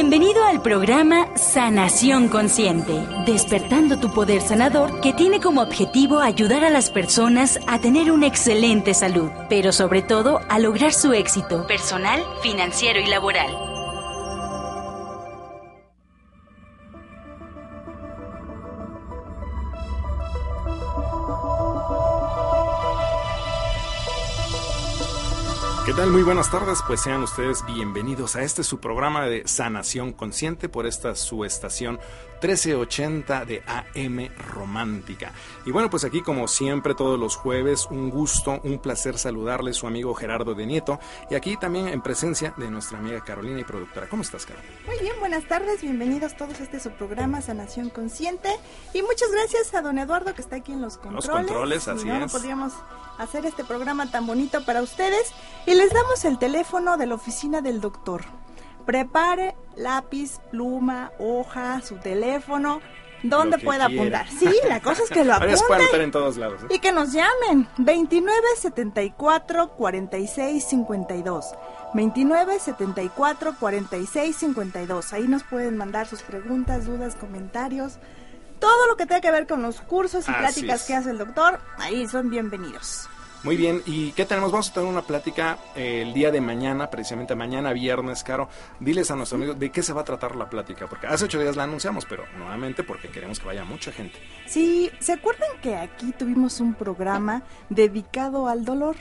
Bienvenido al programa Sanación Consciente, despertando tu poder sanador que tiene como objetivo ayudar a las personas a tener una excelente salud, pero sobre todo a lograr su éxito personal, financiero y laboral. ¿Qué tal? Muy buenas tardes, pues sean ustedes bienvenidos a este su programa de Sanación Consciente por esta su estación 1380 de AM Romántica. Y bueno, pues aquí como siempre todos los jueves, un gusto, un placer saludarles su amigo Gerardo de Nieto y aquí también en presencia de nuestra amiga Carolina y productora. ¿Cómo estás, Carolina? Muy bien, buenas tardes, bienvenidos todos a este su programa Sanación Consciente y muchas gracias a don Eduardo que está aquí en los controles. Los controles, así no, es. No podríamos hacer este programa tan bonito para ustedes y les damos el teléfono de la oficina del doctor. Prepare lápiz, pluma, hoja, su teléfono, donde pueda quiera. apuntar. Sí, la cosa es que lo Ahora anotar apunten en todos lados. ¿eh? y que nos llamen 29 74 46 52. 29 74 46 52. Ahí nos pueden mandar sus preguntas, dudas, comentarios. Todo lo que tenga que ver con los cursos y Así pláticas es. que hace el doctor, ahí son bienvenidos. Muy bien, ¿y qué tenemos? Vamos a tener una plática eh, el día de mañana, precisamente mañana viernes, Caro. Diles a nuestros amigos de qué se va a tratar la plática, porque hace ocho días la anunciamos, pero nuevamente porque queremos que vaya mucha gente. Sí, ¿se acuerdan que aquí tuvimos un programa dedicado al dolor?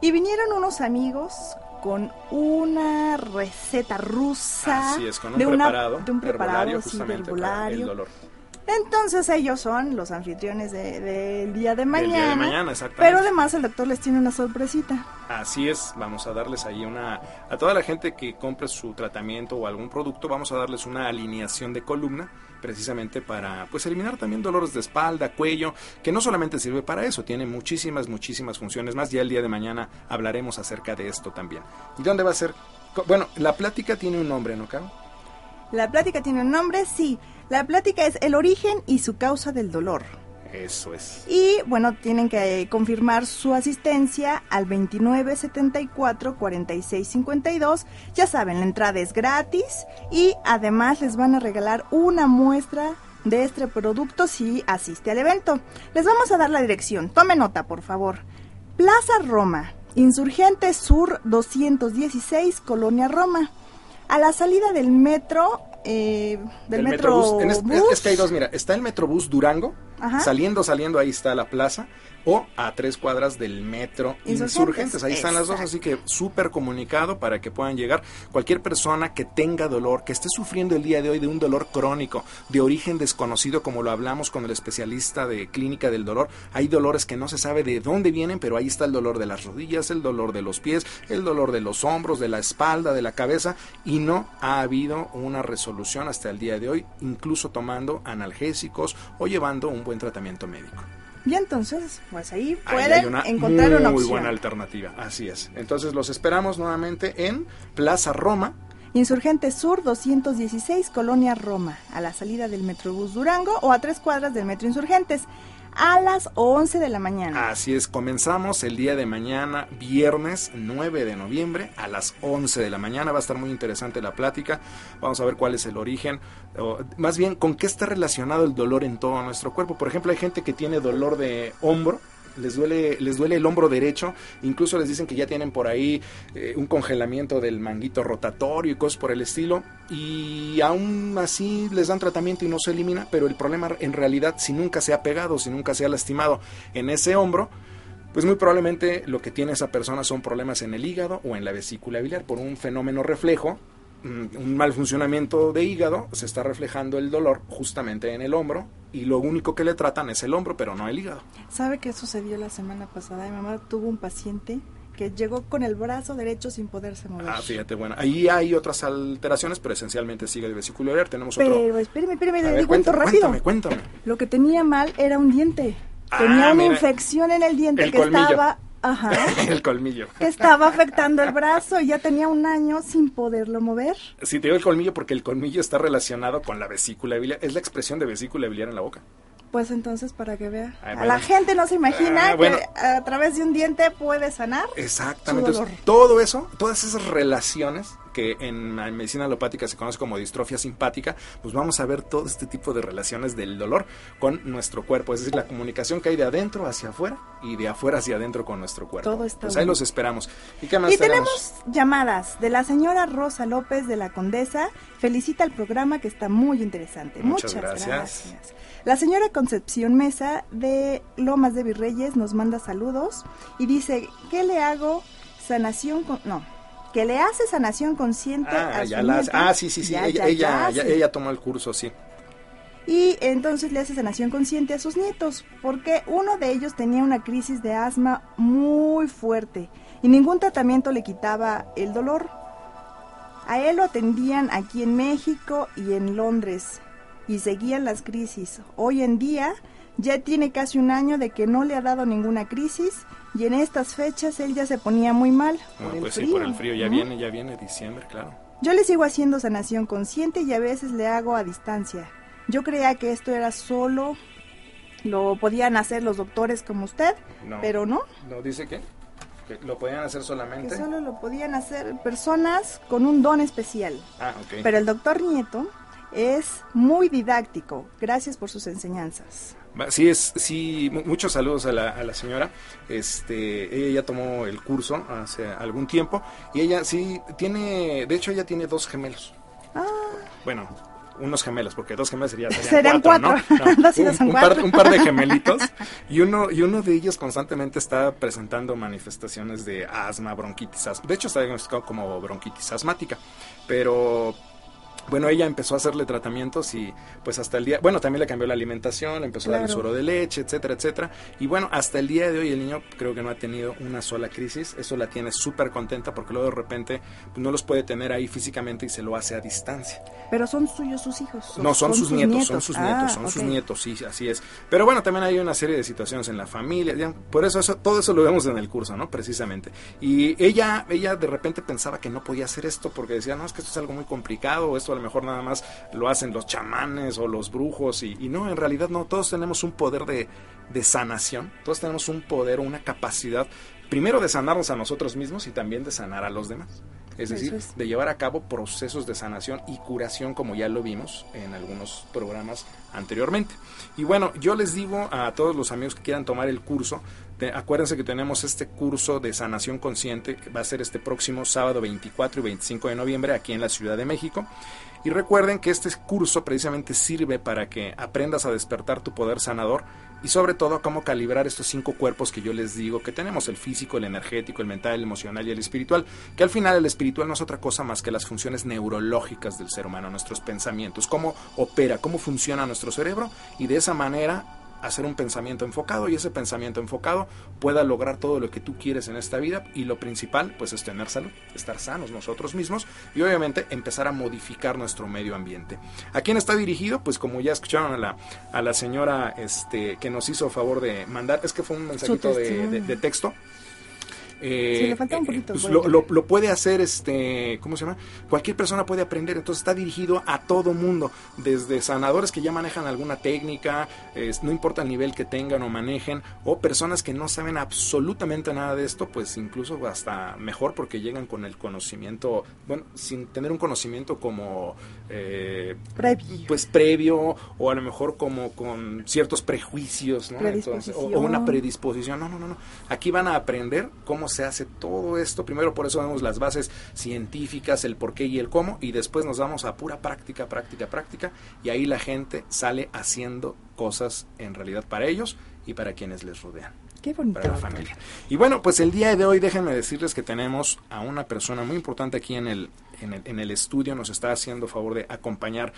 Y vinieron unos amigos con una receta rusa Así es, con un de, una- preparado, de un preparado sí, el dolor. Entonces ellos son los anfitriones de- del día de mañana. día de mañana, exactamente. Pero además el doctor les tiene una sorpresita. Así es, vamos a darles ahí una... A toda la gente que compre su tratamiento o algún producto, vamos a darles una alineación de columna precisamente para pues eliminar también dolores de espalda, cuello, que no solamente sirve para eso, tiene muchísimas, muchísimas funciones más. Ya el día de mañana hablaremos acerca de esto también. ¿Y dónde va a ser? Bueno, la plática tiene un nombre, ¿no, Caro? La plática tiene un nombre, sí. La plática es el origen y su causa del dolor. Eso es. Y bueno, tienen que eh, confirmar su asistencia al 29 74 46 52. Ya saben, la entrada es gratis y además les van a regalar una muestra de este producto si asiste al evento. Les vamos a dar la dirección. Tome nota, por favor. Plaza Roma, Insurgente Sur 216, Colonia Roma. A la salida del metro, eh, del El metro, Metrobús. En bus. es que hay dos, mira, está el Metrobús Durango, Ajá. saliendo, saliendo, ahí está la plaza, o a tres cuadras del Metro Insurgentes, Insurgentes, ahí están las dos, así que súper comunicado para que puedan llegar. Cualquier persona que tenga dolor, que esté sufriendo el día de hoy de un dolor crónico, de origen desconocido, como lo hablamos con el especialista de clínica del dolor, hay dolores que no se sabe de dónde vienen, pero ahí está el dolor de las rodillas, el dolor de los pies, el dolor de los hombros, de la espalda, de la cabeza, y no ha habido una resolución hasta el día de hoy, incluso tomando analgésicos o llevando un buen tratamiento médico. Y entonces, pues ahí Ahí pueden hay una encontrar muy una opción. buena alternativa, así es. Entonces los esperamos nuevamente en Plaza Roma, Insurgente Sur 216, Colonia Roma, a la salida del Metrobús Durango o a tres cuadras del Metro Insurgentes, a las 11 de la mañana. Así es, comenzamos el día de mañana, viernes 9 de noviembre a las 11 de la mañana. Va a estar muy interesante la plática. Vamos a ver cuál es el origen, o más bien con qué está relacionado el dolor en todo nuestro cuerpo. Por ejemplo, hay gente que tiene dolor de hombro. Les duele, les duele el hombro derecho, incluso les dicen que ya tienen por ahí eh, un congelamiento del manguito rotatorio y cosas por el estilo, y aún así les dan tratamiento y no se elimina, pero el problema en realidad, si nunca se ha pegado, si nunca se ha lastimado en ese hombro, pues muy probablemente lo que tiene esa persona son problemas en el hígado o en la vesícula biliar por un fenómeno reflejo, mm, un mal funcionamiento de hígado, se está reflejando el dolor justamente en el hombro y lo único que le tratan es el hombro, pero no el hígado. ¿Sabe qué sucedió la semana pasada? Mi mamá tuvo un paciente que llegó con el brazo derecho sin poderse mover. Ah, fíjate, bueno, ahí hay otras alteraciones, pero esencialmente sigue el vesículo biliar. Tenemos pero, otro. espérame, espérame, A le ver, cuento rápido. Cuéntame, cuéntame. Lo que tenía mal era un diente. Ah, tenía una mira. infección en el diente El que colmillo. estaba, ajá, el colmillo. que estaba afectando el brazo y ya tenía un año sin poderlo mover. Sí, te digo el colmillo porque el colmillo está relacionado con la vesícula biliar. Es la expresión de vesícula biliar en la boca. Pues entonces, para que vea. Ay, A la gente no se imagina Ah, bueno. que a través de un diente puede sanar. Exactamente. Su dolor. Entonces, todo eso, todas esas relaciones que en medicina alopática se conoce como distrofia simpática, pues vamos a ver todo este tipo de relaciones del dolor con nuestro cuerpo, es decir, la comunicación que hay de adentro hacia afuera y de afuera hacia adentro con nuestro cuerpo. Todo está pues ahí los esperamos. ¿Y qué más Y tenemos llamadas de la señora Rosa López de la Condesa. Felicita el programa que está muy interesante. Muchas Muchas, gracias. gracias. La señora Concepción Mesa de Lomas de Virreyes nos manda saludos y dice, ¿qué le hago? Sanación con... No, que le hace sanación consciente Ah, a ya su la- nieto. ah, sí, sí, sí. Ya, ella, ya, ella, ya, ya- ella tomó el curso, sí. Y entonces le hace sanación consciente a sus nietos, porque uno de ellos tenía una crisis de asma muy fuerte y ningún tratamiento le quitaba el dolor. A él lo atendían aquí en México y en Londres y seguían las crisis. Hoy en día ya tiene casi un año de que no le ha dado ninguna crisis y en estas fechas él ya se ponía muy mal. Ah, por el pues sí, frío. por el frío. Ya viene, ya viene diciembre, claro. Yo le sigo haciendo sanación consciente y a veces le hago a distancia. Yo creía que esto era solo, lo podían hacer los doctores como usted, No. pero no, ¿No dice qué? ¿Que lo podían hacer que solamente? solo lo podían hacer personas con un don especial. Ah, ok. Pero el doctor Nieto es muy didáctico. Gracias por sus enseñanzas. Sí, es, sí, mu- muchos saludos a la, a la señora. Este, ella ya tomó el curso hace algún tiempo y ella sí tiene, de hecho ella tiene dos gemelos. Ah, Bueno, unos gemelos, porque dos gemelos sería, serían, Serían cuatro, cuatro. ¿no? No, Dos y dos un, son un par, cuatro. un par de gemelitos y uno y uno de ellos constantemente está presentando manifestaciones de asma, bronquitis, asma. De hecho está diagnosticado como bronquitis asmática, pero bueno, ella empezó a hacerle tratamientos y pues hasta el día, bueno, también le cambió la alimentación, le empezó a dar suero de leche, etcétera, etcétera. Y bueno, hasta el día de hoy el niño creo que no ha tenido una sola crisis. Eso la tiene súper contenta porque luego de repente pues, no los puede tener ahí físicamente y se lo hace a distancia. pero son suyos sus hijos. No, son, sus, nietos, son sus Ah, nietos, son sus nietos, sí, así es. Pero bueno, también hay una serie de situaciones en la familia, ya, por eso, eso todo eso lo vemos en el curso, ¿no? Precisamente. Y ella, ella de repente pensaba que no podía hacer esto porque decía, no, es que esto es algo muy complicado, esto a lo mejor nada más lo hacen los chamanes o los brujos, y, y no, en realidad no, todos tenemos un poder de, de sanación, todos tenemos un poder, una capacidad, primero de sanarnos a nosotros mismos y también de sanar a los demás. Es decir, es. de llevar a cabo procesos de sanación y curación como ya lo vimos en algunos programas anteriormente. Y bueno, yo les digo a todos los amigos que quieran tomar el curso, te- acuérdense que tenemos este curso de sanación consciente que va a ser este próximo sábado 24 y 25 de noviembre aquí en la Ciudad de México. Y recuerden que este curso precisamente sirve para que aprendas a despertar tu poder sanador y sobre todo cómo calibrar estos cinco cuerpos que yo les digo que tenemos, el físico, el energético, el mental, el emocional y el espiritual, que al final el espiritual no es otra cosa más que las funciones neurológicas del ser humano, nuestros pensamientos, cómo opera, cómo funciona nuestro cerebro y de esa manera hacer un pensamiento enfocado y ese pensamiento enfocado pueda lograr todo lo que tú quieres en esta vida y lo principal pues es tener salud, estar sanos nosotros mismos y obviamente empezar a modificar nuestro medio ambiente. ¿A quién está dirigido? Pues como ya escucharon a la, a la señora este, que nos hizo favor de mandar, es que fue un mensajito de, de texto. Eh, Sí, le un poquito, pues lo, lo- lo puede hacer, este, ¿cómo se llama? Cualquier persona puede aprender, entonces está dirigido a todo mundo, desde sanadores que ya manejan alguna técnica, no importa el nivel que tengan o manejen, o personas que no saben absolutamente nada de esto, pues incluso hasta mejor porque llegan con el conocimiento, bueno, sin tener un conocimiento como, eh, Previo. pues previo, o a lo mejor como con ciertos prejuicios, ¿no? Entonces, o- o, una Predisposición. predisposición. No, no, no, no. Aquí van a aprender cómo se hace todo esto. Primero por eso vemos las bases científicas, el por qué y el cómo, y después nos vamos a pura práctica, práctica, práctica, y ahí la gente sale haciendo cosas en realidad para ellos y para quienes les rodean Qué bonito. para la familia. Y bueno, pues el día de hoy déjenme decirles que tenemos a una persona muy importante aquí en el, en el, en el estudio, nos está haciendo favor de acompañar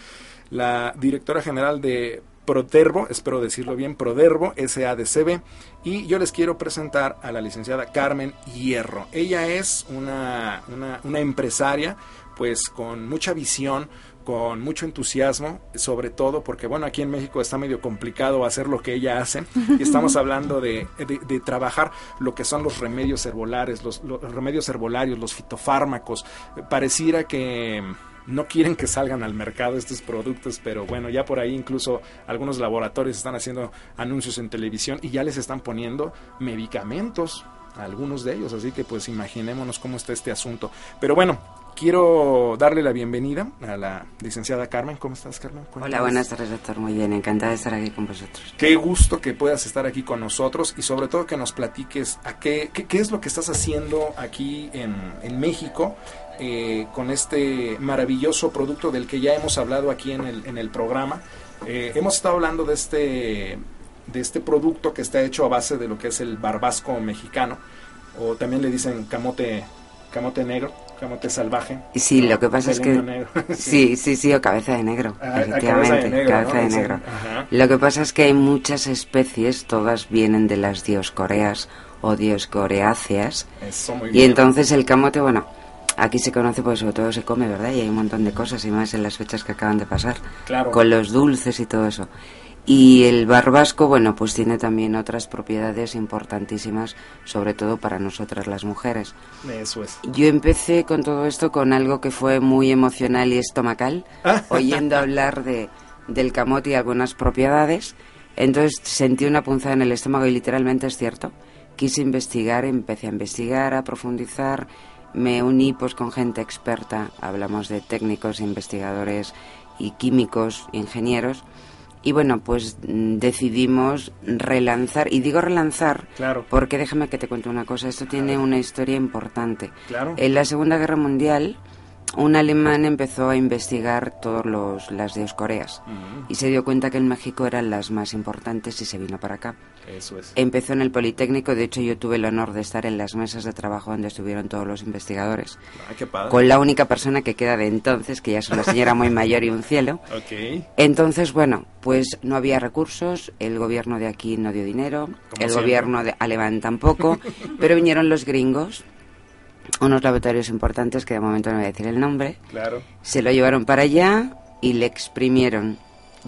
la directora general de Prodervo, espero decirlo bien, Prodervo, SADCB. Y yo les quiero presentar a la licenciada Carmen Hierro. Ella es una, una, una empresaria pues con mucha visión, con mucho entusiasmo, sobre todo porque, bueno, aquí en México está medio complicado hacer lo que ella hace. Y estamos hablando de, de, trabajar lo que son los remedios herbolares, los, los, remedios herbolarios, los fitofármacos. Pareciera que no quieren que salgan al mercado estos productos, pero bueno, ya por ahí incluso algunos laboratorios están haciendo anuncios en televisión y ya les están poniendo medicamentos a algunos de ellos, así que pues imaginémonos cómo está este asunto. Pero bueno, Quiero darle la bienvenida a la licenciada Carmen. ¿Cómo estás, Carmen? Hola, buenas tardes, doctor. Muy bien, encantada de estar aquí con vosotros. Qué gusto que puedas estar aquí con nosotros y sobre todo que nos platiques a qué, qué, es lo que estás haciendo aquí en, en México eh, con este maravilloso producto del que ya hemos hablado aquí en el, en el programa. Eh, hemos estado hablando de este, de este producto que está hecho a base de lo que es el barbasco mexicano, o también le dicen camote, camote negro camote salvaje. Sí, lo que pasa es que... sí. sí, sí, o cabeza de negro, ah, efectivamente, cabeza de negro. Lo que pasa es que hay muchas especies, todas vienen de las dioscoreas o dioscoreáceas. y entonces el camote, bueno, aquí se conoce porque sobre todo se come, ¿verdad? Y hay un montón de cosas, y más en las fechas que acaban de pasar, con los dulces y todo eso. Y el barbasco, bueno, pues tiene también otras propiedades importantísimas, sobre todo para nosotras las mujeres. Eso es. Yo empecé con todo esto con algo que fue muy emocional y estomacal, oyendo hablar de, del camote y algunas propiedades. Entonces sentí una punzada en el estómago y literalmente es cierto. Quise investigar, empecé a investigar, a profundizar. Me uní pues con gente experta, hablamos de técnicos, investigadores y químicos, ingenieros y bueno, pues mm, decidimos relanzar, y digo relanzar claro. porque déjame que te cuente una cosa, esto tiene una historia importante. Claro. En la Segunda Guerra Mundial, un alemán empezó a investigar todas las Dioscoreas y se dio cuenta que en México eran las más importantes y se vino para acá. Eso es. Empezó en el Politécnico, de hecho yo tuve el honor de estar en las mesas de trabajo donde estuvieron todos los investigadores. Ah, qué padre. Con la única persona que queda de entonces, que ya es una señora muy mayor y un cielo. Okay. Entonces, bueno, pues no había recursos, el gobierno de aquí no dio dinero, el gobierno de alemán tampoco, pero vinieron los gringos unos laboratorios importantes que de momento no voy a decir el nombre. Claro. Se lo llevaron para allá y le exprimieron.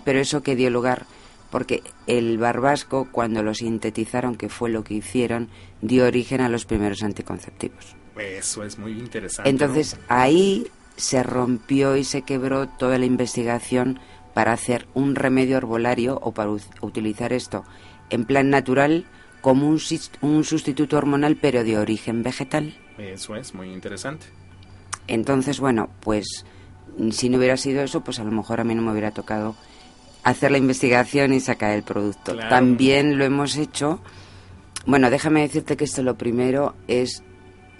Pero eso que dio lugar porque el barbasco, cuando lo sintetizaron, que fue lo que hicieron, dio origen a los primeros anticonceptivos. Eso es muy interesante. Entonces ahí se rompió y se quebró toda la investigación para hacer un remedio herbolario o para utilizar esto en plan natural como un, un sustituto hormonal pero de origen vegetal. Eso es muy interesante. Entonces, bueno, pues si no hubiera sido eso, pues a lo mejor a mí no me hubiera tocado hacer la investigación y sacar el producto. También lo hemos hecho. Bueno, déjame decirte que esto lo primero es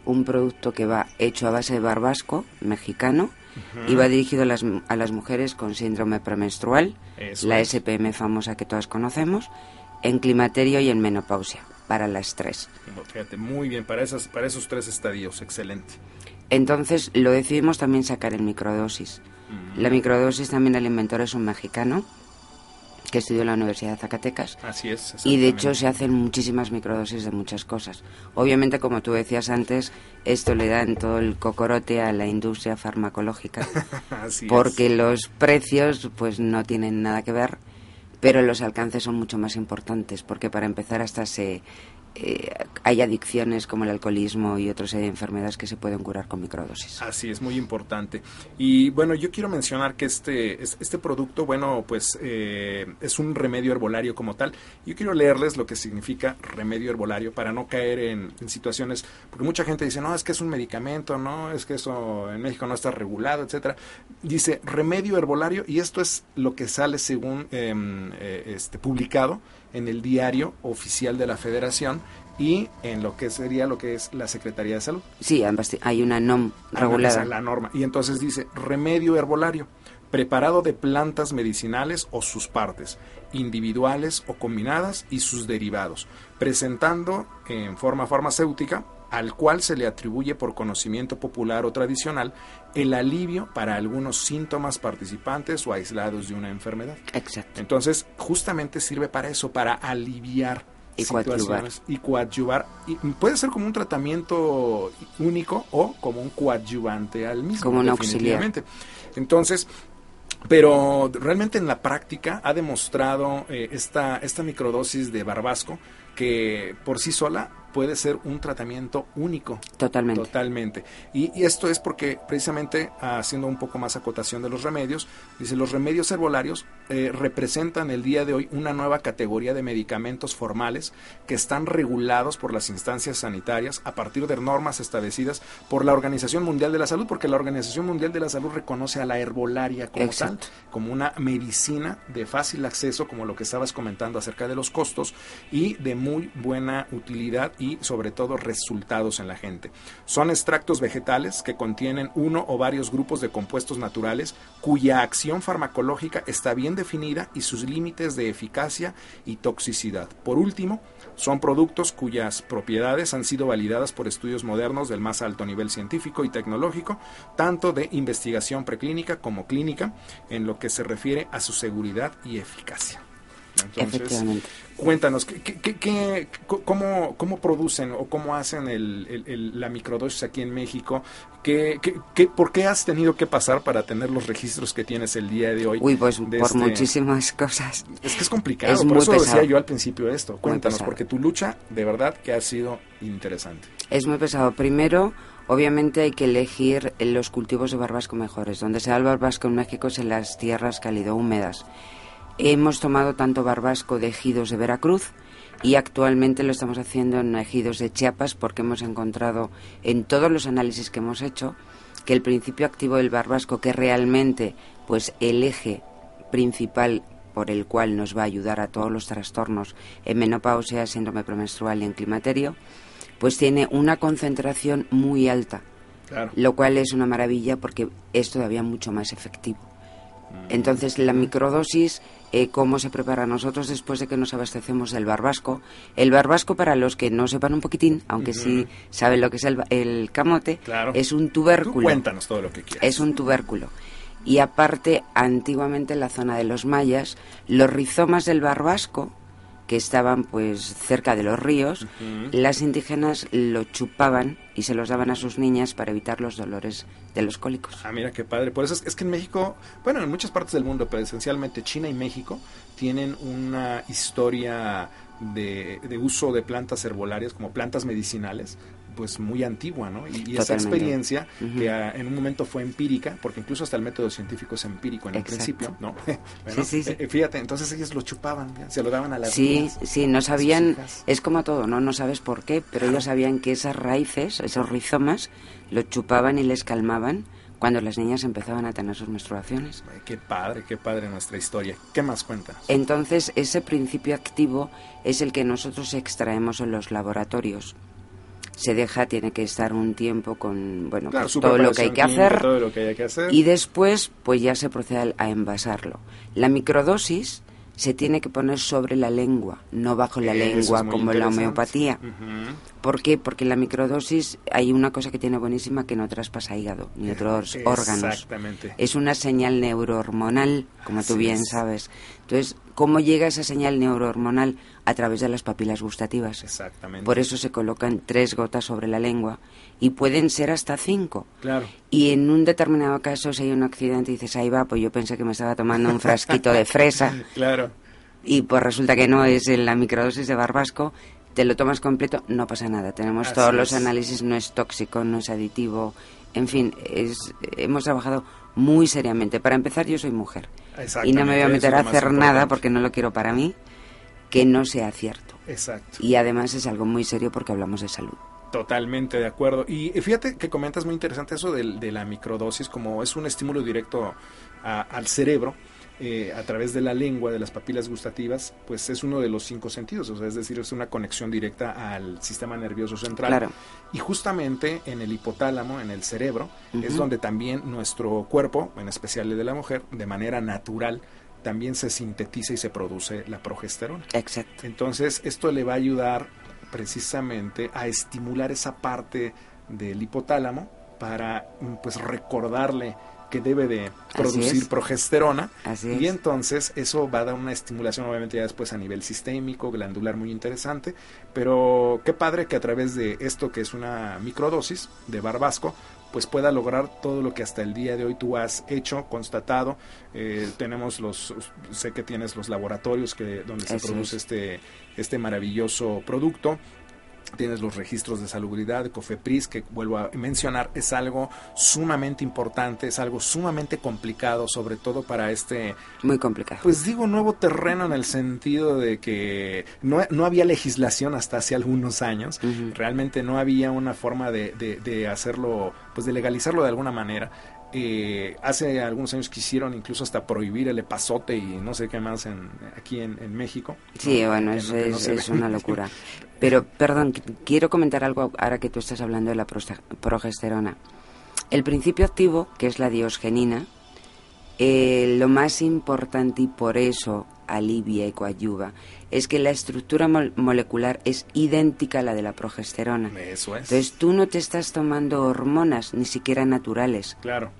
un producto que va hecho a base de barbasco mexicano y va dirigido a las, a las mujeres con síndrome premenstrual, la SPM famosa que todas conocemos, en climaterio y en menopausia, para las tres. Fíjate, muy bien, para, esas, para esos tres estadios, excelente. Entonces lo decidimos también sacar en microdosis. La microdosis también el inventor es un mexicano que estudió en la Universidad de Zacatecas. Así es. Y de hecho se hacen muchísimas microdosis de muchas cosas. Obviamente, como tú decías antes, esto le da en todo el cocorote a la industria farmacológica. Así porque los precios pues no tienen nada que ver, pero los alcances son mucho más importantes, porque para empezar hasta se eh, hay adicciones como el alcoholismo y otras enfermedades que se pueden curar con microdosis. Así es, muy importante. Y bueno, yo quiero mencionar que este, este producto, bueno, pues eh, es un remedio herbolario como tal. Yo quiero leerles lo que significa remedio herbolario para no caer en, situaciones, porque mucha gente dice, no, es que es un medicamento, no, es que eso en México no está regulado, etcétera. Dice remedio herbolario y esto es lo que sale según em, eh, este publicado en el diario oficial de la Federación y en lo que sería lo que es la Secretaría de Salud. Sí, hay una NOM regulada. La norma. Y entonces dice remedio herbolario, preparado de plantas medicinales o sus partes, individuales o combinadas y sus derivados, presentando en forma farmacéutica al cual se le atribuye por conocimiento popular o tradicional el alivio para algunos síntomas participantes o aislados de una enfermedad. Exacto. Entonces, justamente sirve para eso, para aliviar y situaciones y coadyuvar. Y puede ser como un tratamiento único o como un coadyuvante al mismo. Como un auxiliar. Entonces, pero realmente en la práctica ha demostrado eh, esta, esta microdosis de barbasco que por sí sola puede ser un tratamiento único. Totalmente. Totalmente. Y, esto es porque precisamente haciendo un poco más acotación de los remedios, dice, los remedios herbolarios eh, representan el día de hoy una nueva categoría de medicamentos formales que están regulados por las instancias sanitarias a partir de normas establecidas por la Organización Mundial de la Salud, porque la Organización Mundial de la Salud reconoce a la herbolaria como tal, como una medicina de fácil acceso, como lo que estabas comentando acerca de los costos, y de muy buena utilidad y sobre todo resultados en la gente. Son extractos vegetales que contienen uno o varios grupos de compuestos naturales cuya acción farmacológica está bien definida y sus límites de eficacia y toxicidad. Por último, son productos cuyas propiedades han sido validadas por estudios modernos del más alto nivel científico y tecnológico, tanto de investigación preclínica como clínica, en lo que se refiere a su seguridad y eficacia. Entonces, cuéntanos, ¿qué, cómo, cómo, producen o cómo hacen el, la microdosis aquí en México? ¿Qué, por qué has tenido que pasar para tener los registros que tienes el día de hoy? Uy, pues por este muchísimas cosas. Es que es complicado, es por muy eso decía yo al principio esto. Cuéntanos, porque tu lucha de verdad que ha sido interesante. Es muy pesado. Primero, Obviamente hay que elegir los cultivos de barbasco mejores. Donde se da el barbasco en México es en las tierras cálido húmedas. Hemos tomado tanto barbasco de ejidos de Veracruz y actualmente lo estamos haciendo en ejidos de Chiapas porque hemos encontrado en todos los análisis que hemos hecho que el principio activo del barbasco, que realmente pues el eje principal por el cual nos va a ayudar a todos los trastornos en menopausia, síndrome premenstrual y en climaterio, pues tiene una concentración muy alta, lo cual es una maravilla porque es todavía mucho más efectivo. Entonces, la microdosis, eh, ¿cómo se prepara nosotros después de que nos abastecemos del barbasco? El barbasco, para los que no sepan un poquitín, aunque sí saben lo que es el, camote, es un tubérculo. cuéntanos todo lo que quieras. Es un tubérculo. Y aparte, antiguamente en la zona de los mayas, los rizomas del barbasco que estaban pues cerca de los ríos, las indígenas lo chupaban y se los daban a sus niñas para evitar los dolores de los cólicos. Ah, mira qué padre. Por eso es, que en México, bueno, en muchas partes del mundo, pero esencialmente China y México tienen una historia de, de, uso de plantas herbolarias como plantas medicinales pues muy antigua, ¿no? Y, esa experiencia que en un momento fue empírica, porque incluso hasta el método científico es empírico en el principio, ¿no? sí, sí, eh, fíjate, entonces ellos lo chupaban, se lo daban a las Sí, sí, no sabían, es como todo, ¿no? No sabes por qué, pero ellos sabían que esas raíces, esos rizomas, lo chupaban y les calmaban cuando las niñas empezaban a tener sus menstruaciones. qué padre, qué padre nuestra historia. ¿Qué más cuentas? Entonces, ese principio activo es el que nosotros extraemos en los laboratorios se deja, tiene que estar un tiempo con bueno pues todo lo que hay que hacer y después pues ya se procede a envasarlo. La microdosis se tiene que poner sobre la lengua, no bajo la lengua como la homeopatía. ¿Por qué? Porque en la microdosis hay una cosa que tiene buenísima que no traspasa hígado ni otros órganos. Es una señal neurohormonal, como tú bien sabes. Entonces, ¿cómo llega esa señal neurohormonal? A través de las papilas gustativas. Exactamente. Por eso se colocan tres gotas sobre la lengua y pueden ser hasta cinco. Claro. Y en un determinado caso, si hay un accidente y dices, ahí va, pues yo pensé que me estaba tomando un frasquito de fresa. claro. Y pues resulta que no, es en la microdosis de barbasco te lo tomas completo, no pasa nada. Tenemos todos los análisis, no es tóxico, no es aditivo. En fin, es, hemos trabajado muy seriamente. Para empezar, yo soy mujer. Y no me voy a meter a hacer nada porque no lo quiero para mí que no sea cierto. Exacto. Y además es algo muy serio porque hablamos de salud. Totalmente de acuerdo. Y fíjate que comentas muy interesante eso de, de la microdosis, como es un estímulo directo al cerebro eh, a través de la lengua, de las papilas gustativas, pues es uno de los cinco sentidos, o sea, es decir, es una conexión directa al sistema nervioso central. Y justamente en el hipotálamo, en el cerebro, es donde también nuestro cuerpo, en especial el de la mujer, de manera natural, también se sintetiza y se produce la progesterona. Exacto. Entonces, esto le va a ayudar precisamente a estimular esa parte del hipotálamo para mm, pues recordarle que debe de producir progesterona. Y entonces eso va a dar una estimulación obviamente ya después a nivel sistémico, glandular muy interesante, pero qué padre que a través de esto que es una microdosis de barbasco pues pueda lograr todo lo que hasta el día de hoy tú has hecho, constatado. Eh, tenemos los, sé que tienes los laboratorios que donde se produce este este maravilloso producto tienes los registros de salubridad de COFEPRIS, que vuelvo a mencionar, es algo sumamente importante, es algo sumamente complicado, sobre todo para este... Muy complicado. Pues digo, nuevo terreno en el sentido de que no, no había legislación hasta hace algunos años, realmente no había una forma de, de, de hacerlo, pues de legalizarlo de alguna manera. Eh, hace algunos años quisieron incluso hasta prohibir el epazote y no sé qué más en, aquí en, México. Sí, bueno, eso es, una locura. Pero, perdón, quiero comentar algo ahora que tú estás hablando de la progesterona. El principio activo, que es la diosgenina, eh, lo más importante y por eso alivia y coadyuva es que la estructura molecular es idéntica a la de la progesterona. Eso es. Entonces tú no te estás tomando hormonas, ni siquiera naturales. Claro.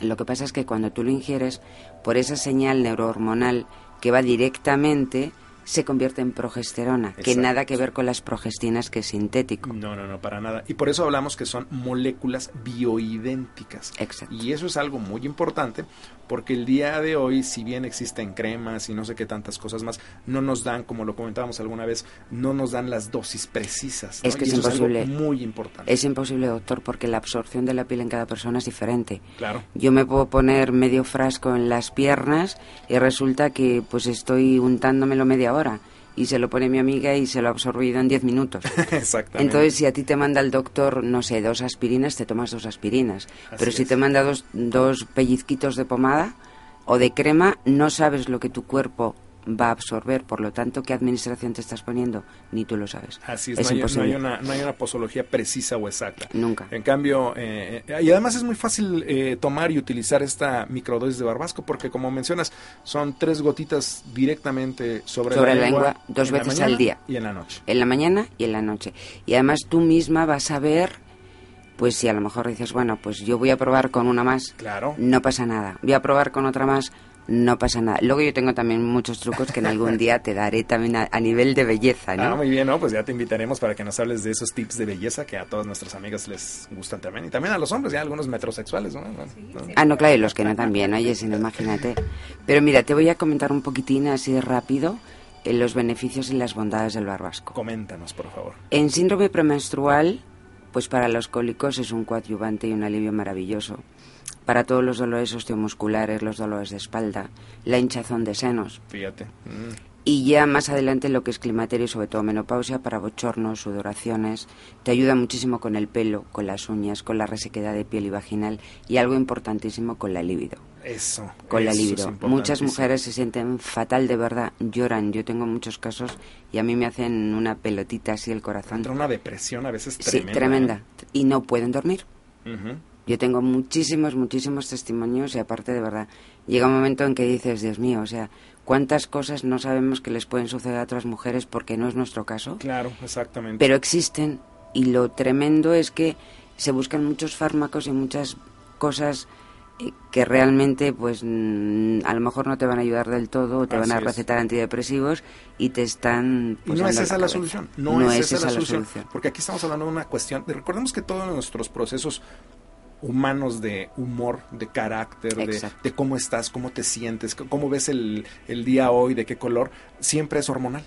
Lo que pasa es que cuando tú lo ingieres, por esa señal neurohormonal que va directamente se convierte en progesterona, que nada que ver con las progestinas que es sintético. No, no, no, para nada. Y por eso hablamos que son moléculas bioidénticas. Exacto. Y eso es algo muy importante porque el día de hoy, si bien existen cremas y no sé qué tantas cosas más, no nos dan, como lo comentábamos alguna vez, no nos dan las dosis precisas. Es que es imposible. muy importante. Es imposible, doctor, porque la absorción de la piel en cada persona es diferente. Claro. Yo me puedo poner medio frasco en las piernas y resulta que pues estoy untándomelo media hora y se lo pone mi amiga y se lo ha absorbido en 10 minutos. Exactamente. Entonces, si a ti te manda el doctor, no sé, dos aspirinas, te tomas dos aspirinas. Pero si te manda dos, dos pellizquitos de pomada o de crema, no sabes lo que tu cuerpo va a absorber, por lo tanto, qué administración te estás poniendo, ni tú lo sabes. Así es, no, hay, una, no hay una posología precisa o exacta. Nunca. En cambio, eh, y además es muy fácil eh, tomar y utilizar esta microdosis de barbasco, porque como mencionas, son tres gotitas directamente sobre, la, lengua, dos veces al día. Y en la noche. En la mañana y en la noche. Y además tú misma vas a ver pues si a lo mejor dices, bueno, pues yo voy a probar con una más, claro. no pasa nada. Voy a probar con otra más, no pasa nada. Luego yo tengo también muchos trucos que en algún día te daré también a, nivel de belleza, ¿no? Ah, muy bien, ¿no? Pues ya te invitaremos para que nos hables de esos tips de belleza que a todas nuestras amigas les gustan también. Y también a los hombres, ya algunos metrosexuales, ¿no? Ah, no, claro, y los que no también, oye, si no, imagínate. Pero mira, te voy a comentar un poquitín así de rápido en los beneficios y las bondades del barbasco. Coméntanos, por favor. En síndrome premenstrual, pues para los cólicos es un coadyuvante y un alivio maravilloso para todos los dolores osteomusculares, los dolores de espalda, la hinchazón de senos. Fíjate. Mm. Y ya más adelante lo que es climaterio y sobre todo menopausia para bochornos, sudoraciones, te ayuda muchísimo con el pelo, con las uñas, con la resequedad de piel y vaginal y algo importantísimo con la libido. Eso. Con la libido. Muchas mujeres se sienten fatal de verdad, lloran. Yo tengo muchos casos y a mí me hacen una pelotita así el corazón. Entra una depresión a veces tremenda. Sí, tremenda. Y no pueden dormir. Yo tengo muchísimos, muchísimos testimonios y aparte de verdad, llega un momento en que dices, Dios mío, o sea, ¿cuántas cosas no sabemos que les pueden suceder a otras mujeres porque no es nuestro caso? Claro, exactamente. Pero existen y lo tremendo es que se buscan muchos fármacos y muchas cosas eh, que realmente pues mm, a lo mejor no te van a ayudar del todo o te van a recetar antidepresivos y te están pues, no es esa la, solución no, es, esa, la, solución. porque aquí estamos hablando de una cuestión recordemos que todos nuestros procesos humanos de humor, de carácter, de, cómo estás, cómo te sientes, cómo ves el, día hoy, de qué color, siempre es hormonal.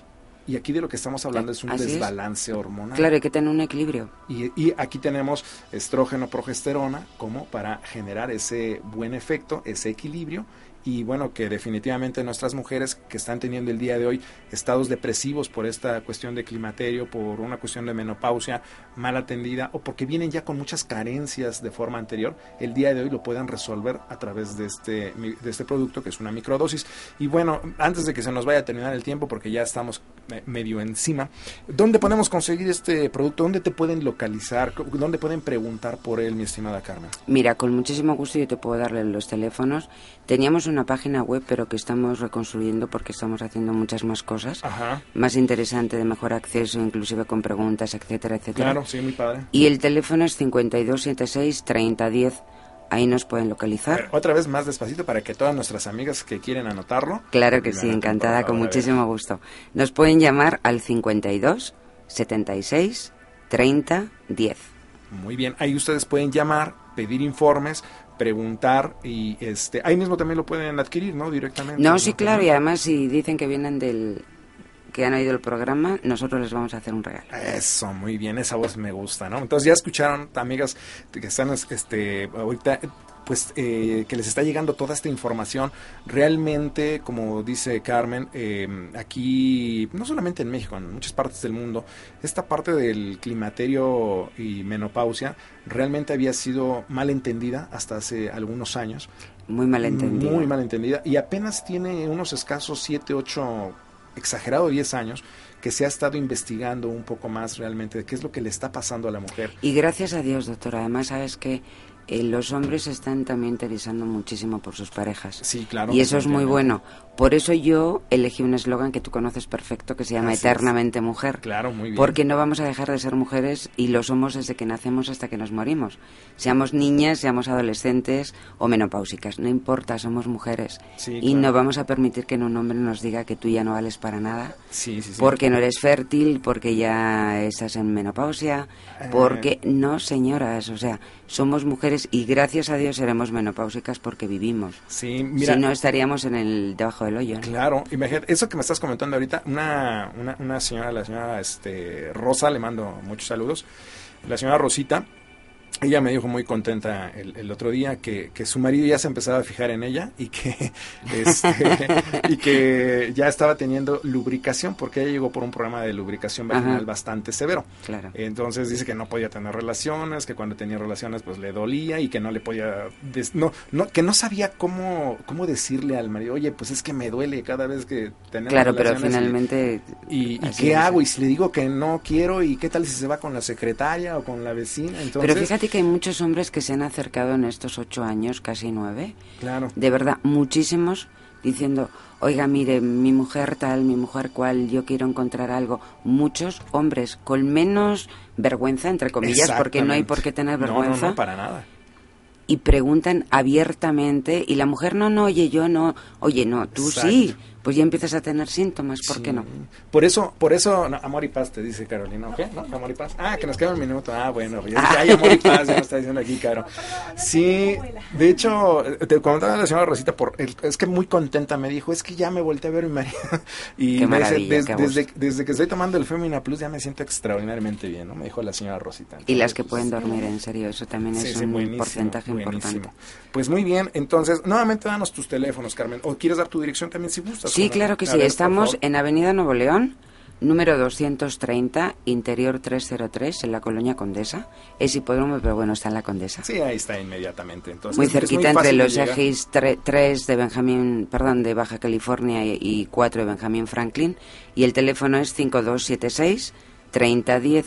Y aquí de lo que estamos hablando es un desbalance hormonal. Claro, hay que tener un equilibrio. Y, y, aquí tenemos estrógeno, progesterona, como para generar ese buen efecto, ese equilibrio y bueno, que definitivamente nuestras mujeres que están teniendo el día de hoy estados depresivos por esta cuestión de climaterio, por una cuestión de menopausia mal atendida o porque vienen ya con muchas carencias de forma anterior, el día de hoy lo puedan resolver a través de este, de este producto que es una microdosis. Y bueno, antes de que se nos vaya a terminar el tiempo, porque ya estamos medio encima. ¿Dónde podemos conseguir este producto? ¿Dónde te pueden localizar? ¿Dónde pueden preguntar por él, mi estimada Carmen? Mira, con muchísimo gusto yo te puedo darle los teléfonos. Teníamos una página web, pero que estamos reconstruyendo porque estamos haciendo muchas más cosas. Más interesante, de mejor acceso, inclusive con preguntas, etcétera, etcétera. Claro, sí, muy padre. Y el teléfono es 5276 3010 Ahí nos pueden localizar. otra vez más despacito para que todas nuestras amigas que quieren anotarlo. Claro que sí, encantada, con muchísimo gusto. Nos pueden llamar al 52 76 30 10. Muy bien, ahí ustedes pueden llamar, pedir informes, preguntar y este ahí mismo también lo pueden adquirir, ¿no? Directamente. No, sí, claro, y además si dicen que vienen del que han oído el programa, nosotros les vamos a hacer un regalo. Eso, muy bien, esa voz me gusta, ¿no? Entonces ya escucharon, amigas, que están este, ahorita pues eh, que les está llegando toda esta información. Realmente, como dice Carmen, eh, aquí, no solamente en México, en muchas partes del mundo, esta parte del climaterio y menopausia realmente había sido mal entendida hasta hace algunos años. Muy mal entendida. Muy mal entendida. Y apenas tiene unos escasos 7, 8 exagerado 10 años que se ha estado investigando un poco más realmente de qué es lo que le está pasando a la mujer. Y gracias a Dios, doctora. Además, sabes que eh, los hombres están también interesando muchísimo por sus parejas. Sí, claro. Y eso es muy bueno. Por eso yo elegí un eslogan que tú conoces perfecto que se llama Eternamente Mujer. Claro, muy bien. Porque no vamos a dejar de ser mujeres y lo somos desde que nacemos hasta que nos morimos. Seamos niñas, seamos adolescentes o menopáusicas, no importa, somos mujeres. y no vamos a permitir que un hombre nos diga que tú ya no vales para nada. Sí, sí, porque no eres fértil, porque ya estás en menopausia, eh. porque no, señoras, o sea, somos mujeres y gracias a Dios seremos menopáusicas porque vivimos. Sí, mira. Si no estaríamos en el debajo Claro, imagínate, eso que me estás comentando ahorita, una, una, una señora, la señora este, Rosa, le mando muchos saludos, la señora Rosita, ella me dijo muy contenta el, otro día que, que, su marido ya se empezaba a fijar en ella y que este, y que ya estaba teniendo lubricación porque ella llegó por un programa de lubricación vaginal bastante severo. Claro. Entonces dice que no podía tener relaciones, que cuando tenía relaciones pues le dolía y que no le podía no no que no sabía cómo cómo decirle al marido, "Oye, pues es que me duele cada vez que tenemos Claro, pero finalmente y, qué hago y si le digo que no quiero y qué tal si se va con la secretaria o con la vecina?" Entonces Pero fíjate que hay muchos hombres que se han acercado en estos ocho años, casi nueve. Claro. De verdad, muchísimos diciendo, oiga, mire, mi mujer tal, mi mujer cual, yo quiero encontrar algo. Muchos hombres con menos vergüenza, entre comillas, porque no hay por qué tener vergüenza. No, no, para nada. Y preguntan abiertamente y la mujer, no, no, oye, yo no, oye, no, tú sí pues ya empiezas a tener síntomas, ¿por qué no? Por eso, por eso, amor y paz, te dice Carolina, ¿ok? ¿No? Amor y paz. Ah, que nos queda un minuto. Ah, bueno, ya, hay amor y paz, ya nos está diciendo aquí, Caro. Sí, de hecho, te comentaba la señora Rosita, por es que muy contenta me dijo, es que ya me volteé a ver mi marido. Y me dice, desde, desde, que estoy tomando el Femina Plus ya me siento extraordinariamente bien, ¿no? Me dijo la señora Rosita. y las que pueden dormir, en serio, eso también es un porcentaje importante. Pues muy bien, entonces, nuevamente danos tus teléfonos, Carmen, o quieres dar tu dirección también si gustas. Sí, claro que sí. Estamos en Avenida Nuevo León, número 230, interior 303, en la colonia Condesa. Es hipódromo, pero bueno, está en la Condesa. Sí, ahí está inmediatamente. Entonces, muy cerquita entre los ejes 3 de Benjamín, perdón, de Baja California y 4 de Benjamín Franklin. Y el teléfono es 5276 3010.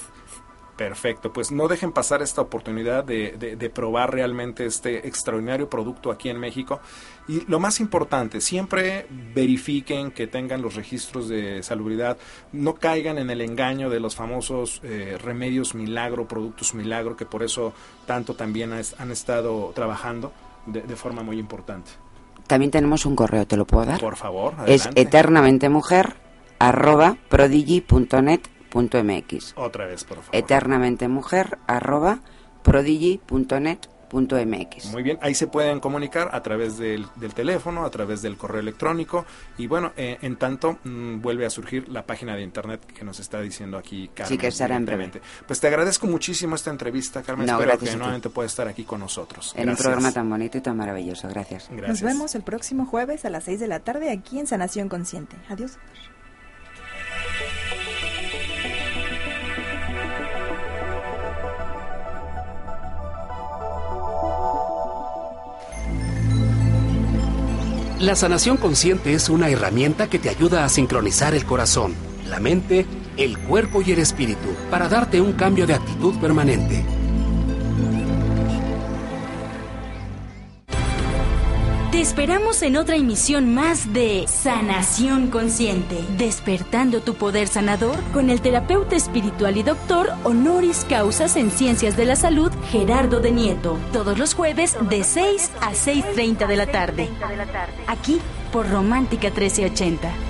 Perfecto, pues no dejen pasar esta oportunidad de, de, probar realmente este extraordinario producto aquí en México. Y lo más importante, siempre verifiquen que tengan los registros de salubridad, no caigan en el engaño de los famosos eh, remedios milagro, productos milagro, que por eso tanto también han estado trabajando de, forma muy importante. También tenemos un correo, ¿te lo puedo dar? Por favor. Es eternamente mujer arroba prodigy.net mx Otra vez, por favor. Eternamente mujer arroba prodigy.net.mx. Muy bien, ahí se pueden comunicar a través del, teléfono, a través del correo electrónico y bueno, eh, en tanto mm, vuelve a surgir la página de internet que nos está diciendo aquí Carmen. Sí, que estará en breve. Pues te agradezco muchísimo esta entrevista, Carmen. Espero que nuevamente puedas estar aquí con nosotros. En un programa tan bonito y tan maravilloso. Gracias. gracias. Nos vemos el próximo jueves a las 6 de la tarde aquí en Sanación Consciente. Adiós. La sanación consciente es una herramienta que te ayuda a sincronizar el corazón, la mente, el cuerpo y el espíritu para darte un cambio de actitud permanente. Te esperamos en otra emisión más de Sanación Consciente, despertando tu poder sanador con el terapeuta espiritual y doctor honoris causas en ciencias de la salud, Gerardo de Nieto, todos los jueves de 6 a 6.30 de la tarde, aquí por Romántica 1380.